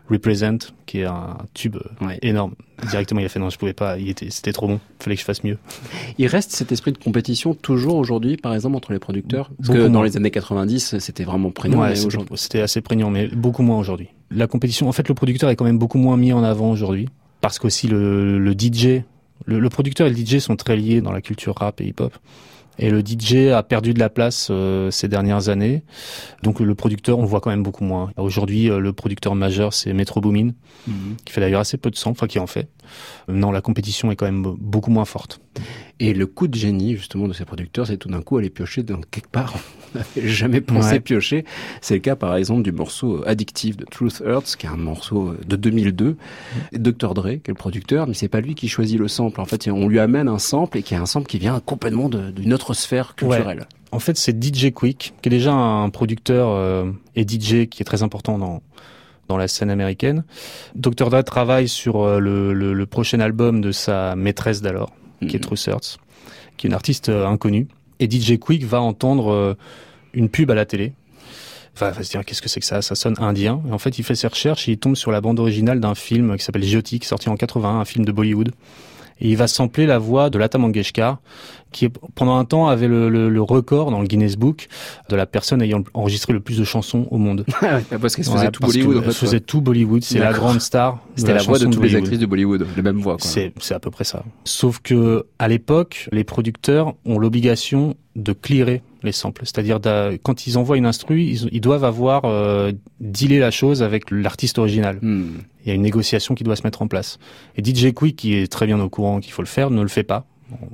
L: Represent, qui est un tube euh,
B: Ouais.
L: énorme. Directement, il a fait non, je pouvais pas. Il était, c'était trop bon. Fallait que je fasse mieux.
B: Il reste cet esprit de compétition toujours aujourd'hui, par exemple, entre les producteurs? Parce que dans
L: moins.
B: les années 90, c'était vraiment prégnant.
L: Ouais, c'était assez prégnant, mais beaucoup moins aujourd'hui. La compétition, en fait, le producteur est quand même beaucoup moins mis en avant aujourd'hui, parce qu'aussi le, le DJ, le, le producteur et le DJ sont très liés dans la culture rap et hip-hop. Et le DJ a perdu de la place euh, ces dernières années. Donc le producteur, on le voit quand même beaucoup moins. Aujourd'hui, euh, le producteur majeur, c'est Metro Boomin,
B: Mhm.
L: qui fait d'ailleurs assez peu de son, enfin qui en fait. Euh, Non, la compétition est quand même beaucoup moins forte.
B: Et le coup de génie, justement, de ces producteurs, c'est tout d'un coup aller piocher dans quelque part. On n'avait jamais pensé
L: Ouais.
B: piocher. C'est le cas, par exemple, du morceau euh, Addictive de Truth Hurts, qui est un morceau euh, de 2002. Et Dr. Dre, qui est le producteur, mais c'est pas lui qui choisit le sample. En fait, on lui amène un sample et qui est un sample qui vient complètement d'une autre sphère culturelle.
L: Ouais. En fait, c'est DJ Quick, qui est déjà un producteur euh, et DJ qui est très important dans dans la scène américaine. Dr. Dre travaille sur le, le, le prochain album de sa maîtresse d'alors, qui est Hurts, qui est une artiste euh, inconnue. Et DJ Quick va entendre euh, une pub à la télé. Enfin, va se dire qu'est-ce que c'est que ça? Ça sonne indien. Et en fait, il fait ses recherches et il tombe sur la bande originale d'un film qui s'appelle Jyoti, sorti en 81, un film de Bollywood. Et il va sampler la voix de Lata Mangeshkar, qui pendant un temps avait le, le- le record dans le Guinness Book de la personne ayant enregistré le plus de chansons au monde.
B: Parce qu'elle se
L: Ouais,
B: faisait tout Bollywood. en fait,
L: faisait
B: ouais.
L: tout Bollywood. C'est la grande star.
B: C'était la, voix de toutes les actrices de Bollywood, les mêmes voix.
L: C'est à peu près ça. Sauf que à l'époque, les producteurs ont l'obligation de clearer les samples. C'est-à-dire quand ils envoient une instru, ils, ils doivent avoir euh, dealé la chose avec l'artiste original.
B: Hmm.
L: Il y a une négociation qui doit se mettre en place. Et DJ Quick, qui est très bien au courant qu'il faut le faire, ne le fait pas.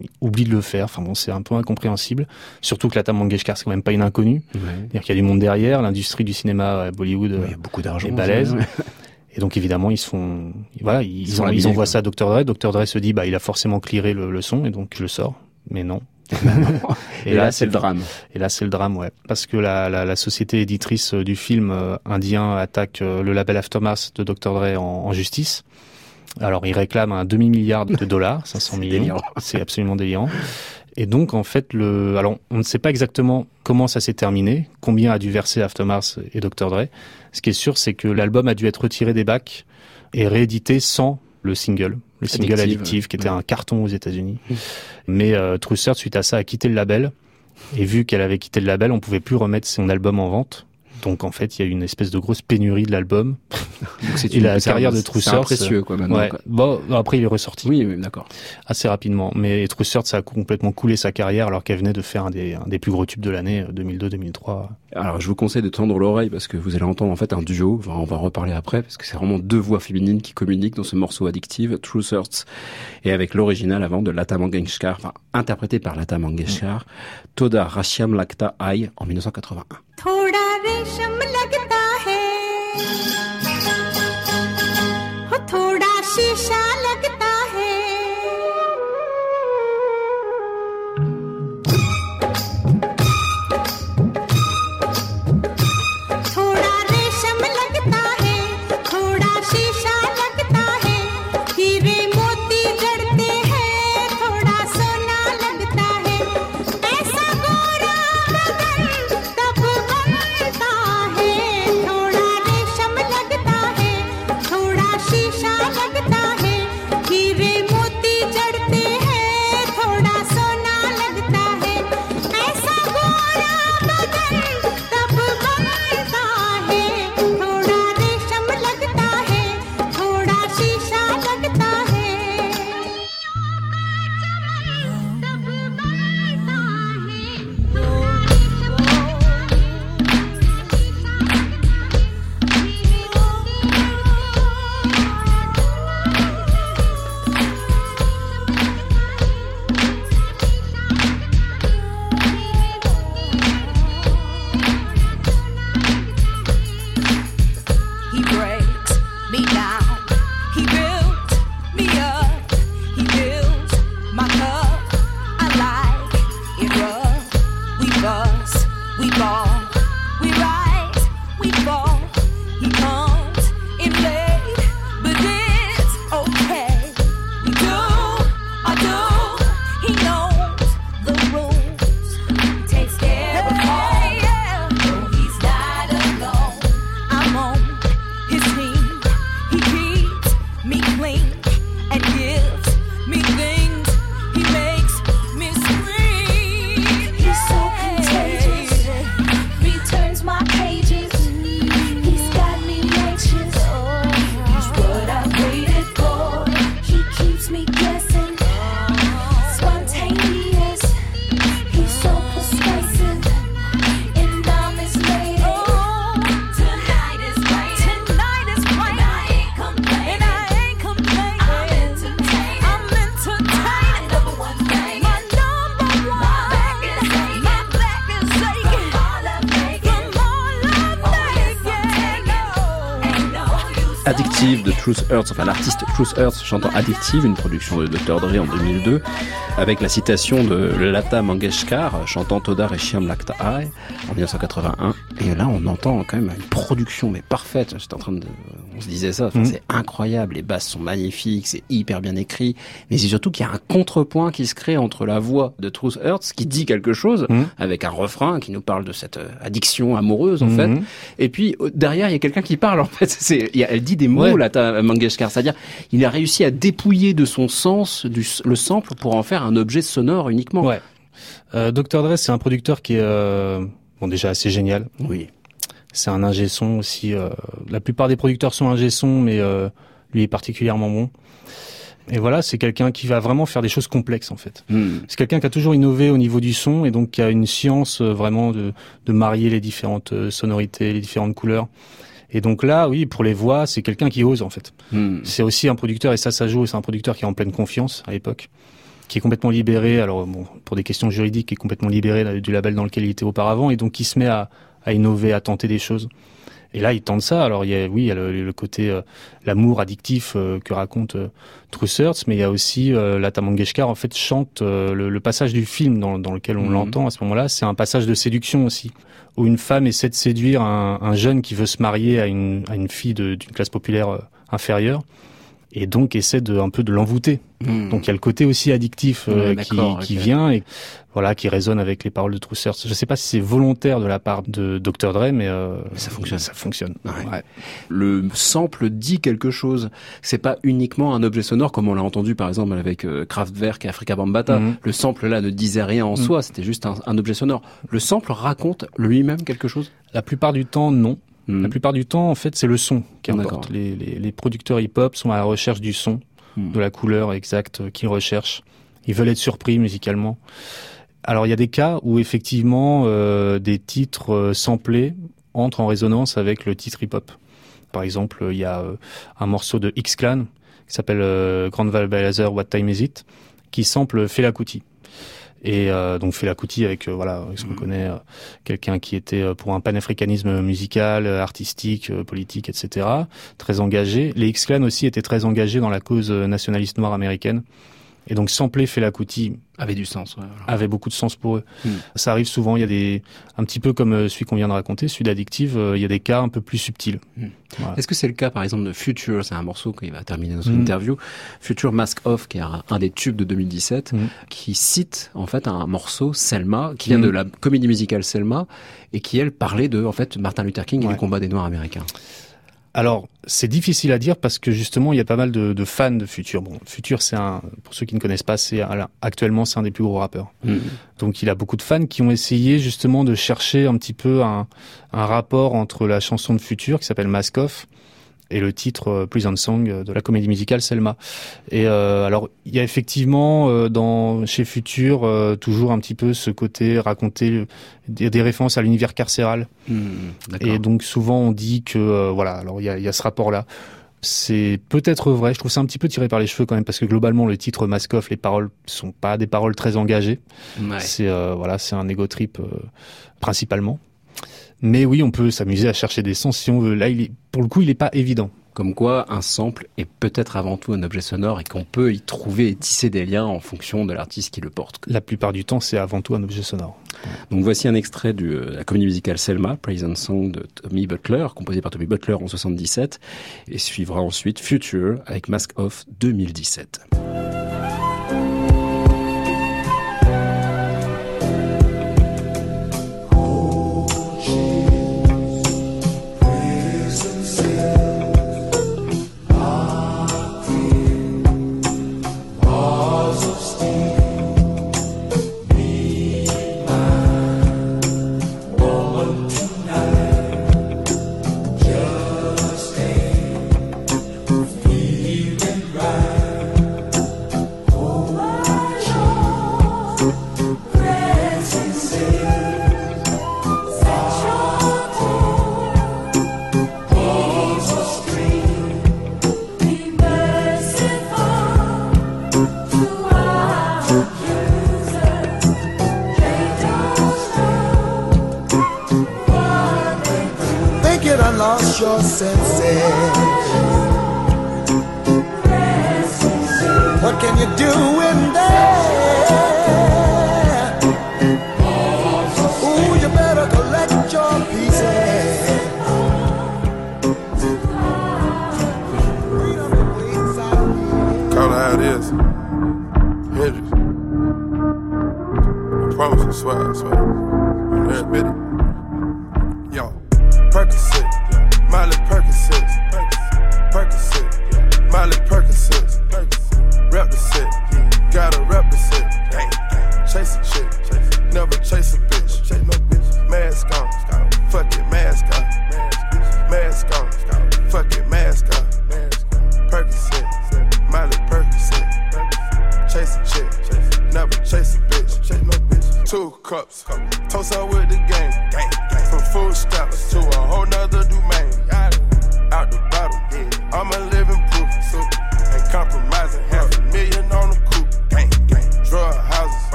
L: Il oublie de le faire. Enfin bon, c'est un peu incompréhensible. Surtout que Lata Mangeshkar, c'est quand même pas une inconnue.
B: Ouais.
L: C'est-à-dire qu'il y a du monde derrière. L'industrie du cinéma à Bollywood
B: Ouais,
L: euh,
B: il y a beaucoup d'argent.
L: est balèze. Et donc évidemment, ils se font, voilà, ils,
B: Ils font
L: ont-
B: la
L: ils
B: bidée,
L: envoient ça à Dr. Dre. Dr. Dre se dit, bah, il a forcément clearé le, le son, et donc je le sors. Mais non.
B: Et là, c'est le drame.
L: Et là, c'est le drame, ouais. Parce que la, la, la société éditrice euh, du film euh, indien attaque euh, le label Aftermath de Dr. Dre en, en justice. Alors, il réclame un demi-milliard de dollars, 500 millions. C'est absolument délirant. Et donc, en fait, le, alors, on ne sait pas exactement comment ça s'est terminé, combien a dû verser Aftermath et Dr. Dre. Ce qui est sûr, c'est que l'album a dû être retiré des bacs et réédité sans le single, le single
B: Addictive,
L: Addictive, qui était
B: ouais.
L: un carton aux États-Unis. Mais euh, suite à ça, a quitté le label. Et vu qu'elle avait quitté le label, on pouvait plus remettre son album en vente. Donc en fait, il y a une espèce de grosse pénurie de l'album. Et
B: une-
L: la carrière de
B: un
L: Hurts,
B: précieux, quoi, maintenant.
L: ouais.
B: quoi.
L: Bon, après, il est ressorti
B: Oui, oui, d'accord.
L: assez rapidement. Mais Hurts, ça a complètement coulé sa carrière alors qu'elle venait de faire un des, un des plus gros tubes de l'année, euh, 2002-2003.
B: Alors, je vous conseille de tendre l'oreille parce que vous allez entendre en fait un duo. Enfin, on va en reparler après parce que c'est vraiment deux voix féminines qui communiquent dans ce morceau addictive, True et avec l'original avant de Lata Mangeshkar. Enfin, interprété par Lata Mangeshkar, Toda Rashiam Lakta Ai en 1981.
T: थोड़ा रेशम लगता है। हो थोड़ा शीशा लगता
B: Addictive de Truth Hurts, enfin l'artiste Truth Hurts chantant Addictive, une production de Dr. Dre en 2002, avec la citation de Lata Mangeshkar chantant Toda Reshiam Lakta Ai en 1981. Et là, on entend quand même une production mais parfaite. J'étais en train de, on se disait ça, enfin,
L: Mhm.
B: c'est incroyable. Les basses sont magnifiques, c'est hyper bien écrit, mais c'est surtout qu'il y a un contrepoint qui se crée entre la voix de Truth Hurts qui dit quelque chose
L: Mhm.
B: avec un refrain qui nous parle de cette euh, addiction amoureuse en
L: Mhm.
B: fait. Et puis derrière, il y a quelqu'un qui parle en fait. C'est, elle dit des mots
L: Ouais.
B: là, ta Mangeshkar, c'est-à-dire il a réussi à dépouiller de son sens du, le sample pour en faire un objet sonore uniquement.
L: Ouais. Euh, Dr. Dre, c'est un producteur qui est euh, bon déjà assez génial.
B: Oui.
L: C'est un ingé son aussi. euh, la plupart des producteurs sont ingé son, mais euh, lui est particulièrement bon. Et voilà, c'est quelqu'un qui va vraiment faire des choses complexes en fait.
B: Hmm.
L: C'est quelqu'un qui a toujours innové au niveau du son et donc qui a une science euh, vraiment de, de marier les différentes euh, sonorités, les différentes couleurs. Et donc là, oui, pour les voix, c'est quelqu'un qui ose en fait.
B: Hmm.
L: C'est aussi un producteur, et ça, ça joue, c'est un producteur qui est en pleine confiance à l'époque, qui est complètement libéré, alors bon, pour des questions juridiques, qui est complètement libéré du label dans lequel il était auparavant, et donc qui se met à, à innover, à tenter des choses. Et là, il tente ça. Alors, il y a, oui, il y a le, le côté euh, l'amour addictif euh, que raconte euh, mais il y a aussi euh, Lata Mangeshkar en fait chante le, le passage du film dans, dans lequel on
B: Mhm.
L: l'entend à ce moment-là. C'est un passage de séduction aussi, où une femme essaie de séduire un, un jeune qui veut se marier à une, à une fille d'une classe populaire inférieure, et donc essaie de un peu de l'envoûter.
B: Hmm.
L: Donc il y a le côté aussi addictif euh, qui, vient et voilà qui résonne avec les paroles de Truth Hurts. Je sais pas si c'est volontaire de la part de Dr Dre, mais euh,
B: Ça fonctionne.
L: Ça fonctionne.
B: Ouais. Le sample dit quelque chose. C'est pas uniquement un objet sonore comme on l'a entendu par exemple avec euh, Kraftwerk et Africa Bambaataa.
L: Mhm.
B: Le sample là ne disait rien en
L: Mhm.
B: soi, c'était juste un, un objet sonore. Le sample raconte lui-même quelque chose?
L: La plupart du temps, non. La plupart du temps, en fait, c'est le son qui importe. Les, les, les producteurs hip-hop sont à la recherche du son,
B: Mhm.
L: de la couleur exacte euh, qu'ils recherchent. Ils veulent être surpris musicalement. Alors, il y a des cas où effectivement euh, des titres euh, samplés entrent en résonance avec le titre hip-hop. Par exemple, il y a euh, un morceau de X-Clan qui s'appelle Grand Val Balazer What Time Is It qui sample Fela Kuti. Et euh, donc Fela Kuti avec euh, voilà, ce qu'on connaît, euh, quelqu'un qui était euh, pour un panafricanisme musical, euh, artistique, politique, etc. Très engagé. Les X-Clan aussi étaient très engagés dans la cause nationaliste noire américaine. Et donc sampler Fela Kuti
B: avait du sens. Ouais,
L: avait beaucoup de sens pour eux.
B: Hmm.
L: Ça arrive souvent. Il y a des un petit peu comme euh, celui qu'on vient de raconter, celui d'Addictive. euh, il y a des cas un peu plus subtils.
B: Hmm.
L: Voilà.
B: Est-ce que c'est le cas, par exemple, de Future? C'est un morceau qui va terminer notre
L: Mm.
B: interview. Future Mask Off, qui est un, un des tubes de 2017,
L: Mm.
B: qui cite en fait un morceau Selma, qui vient de la comédie musicale Selma, et qui elle parlait de en fait Martin Luther King et du combat des Noirs américains.
L: Alors, c'est difficile à dire parce que justement, il y a pas mal de, de fans de Future. Bon, Future, c'est un, pour ceux qui ne connaissent pas, c'est actuellement c'est un des plus gros rappeurs.
B: Mm.
L: Donc, il a beaucoup de fans qui ont essayé justement de chercher un petit peu un, un rapport entre la chanson de Future qui s'appelle Mask Off et le titre euh, Prison Song euh, de la comédie musicale Selma. Et euh, alors, il y a effectivement dans chez Future euh, toujours un petit peu ce côté raconter des, des références à l'univers carcéral.
B: Mm, d'accord.
L: Et donc souvent on dit que voilà, alors il y a, il y a ce rapport-là. C'est peut-être vrai. Je trouve ça un petit peu tiré par les cheveux quand même parce que globalement le titre Mask Off, les paroles sont pas des paroles très engagées.
B: Ouais.
L: C'est euh, voilà, c'est un ego trip euh, principalement. Mais oui, on peut s'amuser à chercher des sens si on veut. Là, il est, pour le coup, il est pas évident.
B: Comme quoi, un sample est peut-être avant tout un objet sonore et qu'on peut y trouver et tisser des liens en fonction de l'artiste qui le porte.
L: La plupart du temps, c'est avant tout un objet sonore.
B: Donc voici un extrait de la comédie musicale Selma, Praise and Song de Tommy Butler, composé par Tommy Butler en 77, et suivra ensuite Future avec Mask Off 2017.
H: Swear, swear.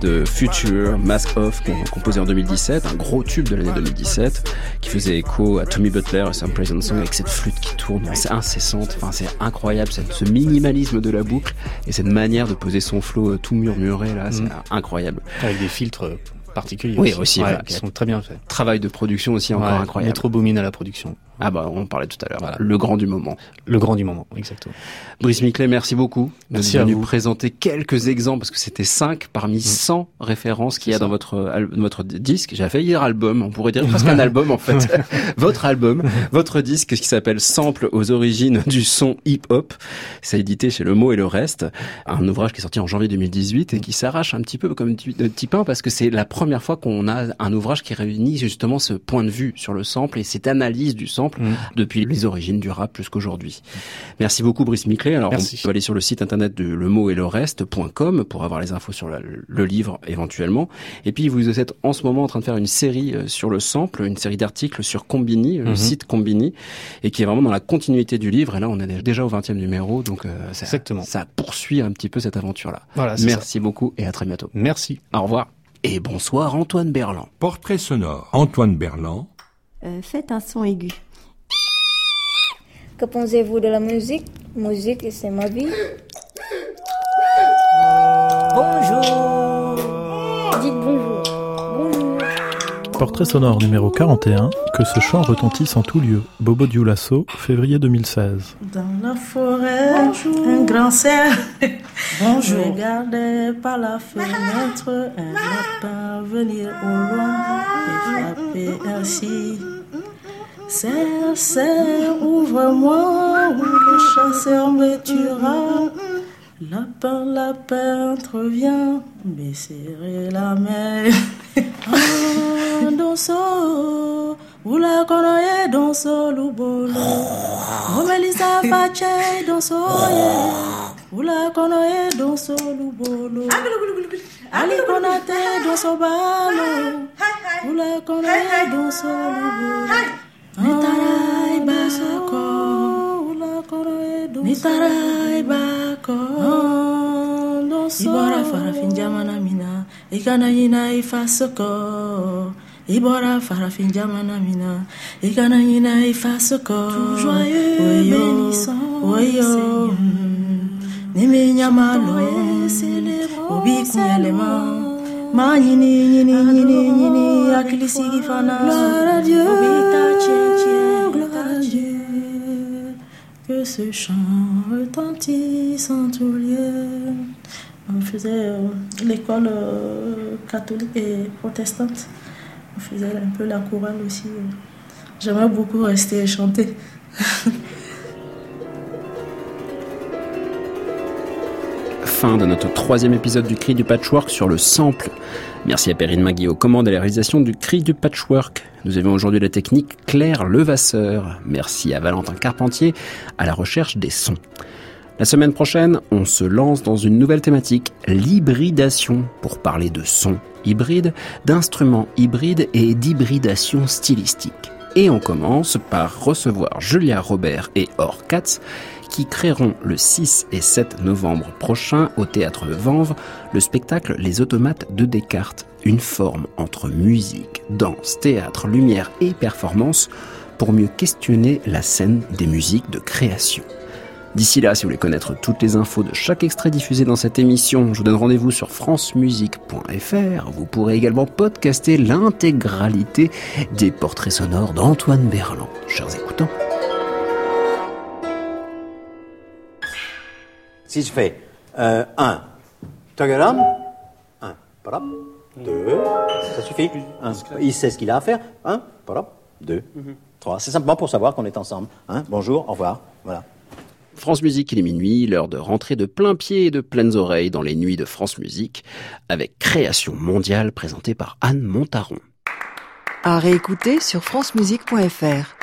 B: De Future, Mask Off, com- composé en 2017, un gros tube de l'année 2017, qui faisait écho à Tommy Butler et Sam Prison Song avec cette flûte qui tourne, c'est incessante, enfin c'est incroyable, ce minimalisme de la boucle et cette manière de poser son flow euh, tout murmuré là, c'est
L: Mm.
B: incroyable.
L: Avec des filtres particuliers.
B: Oui, aussi,
L: Ouais,
B: voilà.
L: qui sont très bien faits.
B: Travail de production aussi encore
L: Ouais,
B: incroyable.
L: Metro Boomin à la production.
B: Ah bah on parlait tout à l'heure. Le grand du moment.
L: Le grand du moment, exactement.
B: Brice Miclet, merci beaucoup
L: Merci
B: d'être
L: à
B: venu
L: vous.
B: présenter quelques exemples parce que c'était cinq parmi 100 références qu'il y a
L: ça.
B: dans votre votre disque. J'ai failli dire album, on pourrait dire presque un album en fait. votre album, votre disque qui s'appelle Sample aux origines du son hip-hop. C'est édité chez Le Mot et le Reste, un ouvrage qui est sorti en janvier 2018 et qui s'arrache un petit peu comme du de petit pain parce que c'est la première fois qu'on a un ouvrage qui réunit justement ce point de vue sur le sample et cette analyse du sample depuis les origines du rap jusqu'aujourd'hui. Merci beaucoup Brice Miclet. Alors
L: Merci.
B: on peut aller sur le site internet de le mot et le reste.com pour avoir les infos sur la- le livre éventuellement. Et puis vous êtes en ce moment en train de faire une série euh, sur le sample, une série d'articles sur Combini, le
L: Mhm.
B: site Combini, et qui est vraiment dans la continuité du livre. Et là on est déjà au 20e numéro, donc euh, ça,
L: Exactement.
B: ça poursuit un petit peu cette aventure-là.
L: Voilà,
B: Merci beaucoup et à très bientôt.
L: Merci.
B: Au revoir. Et bonsoir Antoine Berland.
U: Portrait sonore. Antoine Berland.
I: Euh, faites un son aigu.
V: Que pensez-vous de la musique? Musique, c'est ma vie.
T: Bonjour.
V: Dites bonjour. Bonjour.
W: Portrait sonore numéro 41, que ce chant retentisse en tout lieu. Bobo Dioulasso, février 2016.
X: Dans la forêt, un grand cerf
V: Bonjour.
X: regardait par la fenêtre un lapin venir au loin et frapper ainsi. Serre, serre, ouvre-moi ou le chasseur me tuera. Lapin, lapin, entreviens, me serrer la main. Ah, danso, ula konoye danso lubolo. Momelisa fache danso ye. Ula konoye danso lubolo. Ali konate danso balo. Ula konoye danso lubolo. Nitarai bako. Nitarai bako. Danso. Ibora farafin jamana farafin jamana. Oyo. Que ce chant retentisse en tout lieu. On faisait euh, l'école euh, catholique et protestante. On faisait un peu la chorale aussi. J'aimerais beaucoup rester chanter.
B: Fin de notre troisième épisode du Cri du Patchwork sur le sample. Merci à Perrine Magui aux commandes et la réalisation du Cri du Patchwork. Nous avions aujourd'hui la technique Claire Levasseur. Merci à Valentin Carpentier à la recherche des sons. La semaine prochaine, on se lance dans une nouvelle thématique, l'hybridation, pour parler de sons hybrides, d'instruments hybrides et d'hybridation stylistique. Et on commence par recevoir Julia Robert et Or Katz, qui créeront le 6 et 7 novembre prochain au théâtre Vanves le spectacle Les automates de Descartes, une forme entre musique, danse, théâtre, lumière et performance pour mieux questionner la scène des musiques de création. D'ici là, si vous voulez connaître toutes les infos de chaque extrait diffusé dans cette émission, je vous donne rendez-vous sur francemusique.fr. Vous pourrez également podcaster l'intégralité des portraits sonores d'Antoine Berland. Chers écoutants,
C: Si je fais 1, tagaram, 1, parap, 2, ça suffit. Un, il sait ce qu'il a à faire. 1, parap, 2, 3. C'est simplement pour savoir qu'on est ensemble. Hein. Bonjour, au revoir. Voilà.
B: France Musique, il est minuit, l'heure de rentrer de plein pied et de pleines oreilles dans les nuits de France Musique, avec Création mondiale présentée par Anne Montaron.
Y: À réécouter sur francemusique.fr.